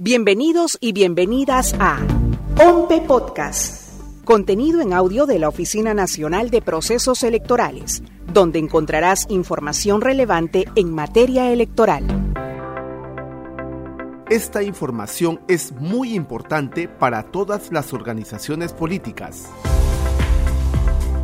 Bienvenidos y bienvenidas a OMPE Podcast, contenido en audio de la Oficina Nacional de Procesos Electorales, donde encontrarás información relevante en materia electoral. Esta información es muy importante para todas las organizaciones políticas.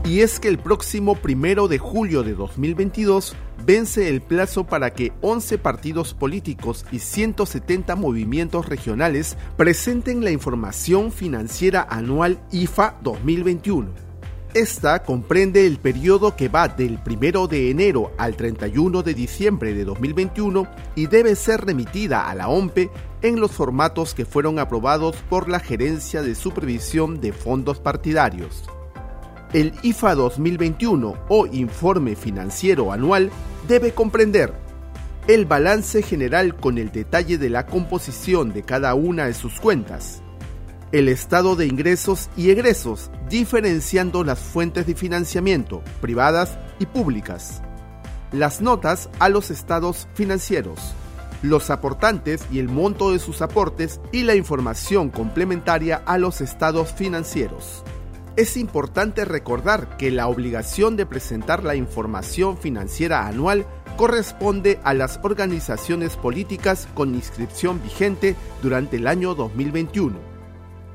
Y es que el próximo primero de julio de 2022 vence el plazo para que 11 partidos políticos y 170 movimientos regionales presenten la información financiera anual IFA 2021. Esta comprende el periodo que va del 1 de enero al 31 de diciembre de 2021 y debe ser remitida a la OMPE en los formatos que fueron aprobados por la Gerencia de Supervisión de Fondos Partidarios. El IFA 2021 o Informe Financiero Anual debe comprender el balance general con el detalle de la composición de cada una de sus cuentas, el estado de ingresos y egresos, diferenciando las fuentes de financiamiento, privadas y públicas, las notas a los estados financieros, los aportantes y el monto de sus aportes y la información complementaria a los estados financieros. Es importante recordar que la obligación de presentar la información financiera anual corresponde a las organizaciones políticas con inscripción vigente durante el año 2021.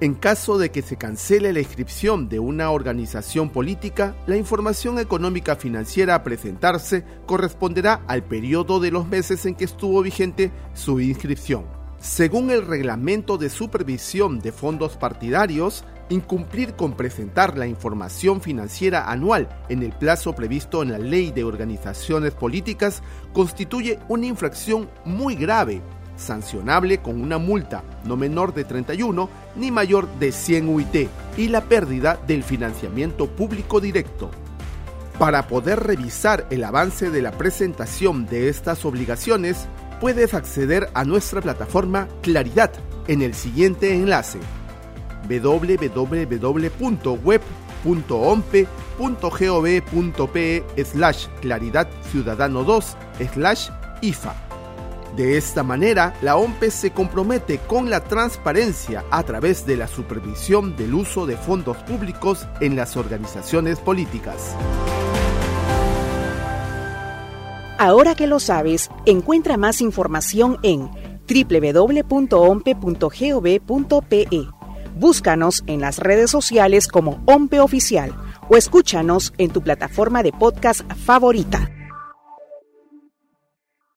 En caso de que se cancele la inscripción de una organización política, la información económica financiera a presentarse corresponderá al periodo de los meses en que estuvo vigente su inscripción. Según el reglamento de supervisión de fondos partidarios, Incumplir con presentar la información financiera anual en el plazo previsto en la Ley de Organizaciones Políticas constituye una infracción muy grave, sancionable con una multa no menor de 31 ni mayor de 100 UIT y la pérdida del financiamiento público directo. Para poder revisar el avance de la presentación de estas obligaciones, puedes acceder a nuestra plataforma Claridad en el siguiente enlace www.web.ompe.gov.pe slash claridad ciudadano 2 slash IFA. De esta manera, la OMPE se compromete con la transparencia a través de la supervisión del uso de fondos públicos en las organizaciones políticas. Ahora que lo sabes, encuentra más información en www.ompe.gov.pe Búscanos en las redes sociales como OMPE Oficial o escúchanos en tu plataforma de podcast favorita.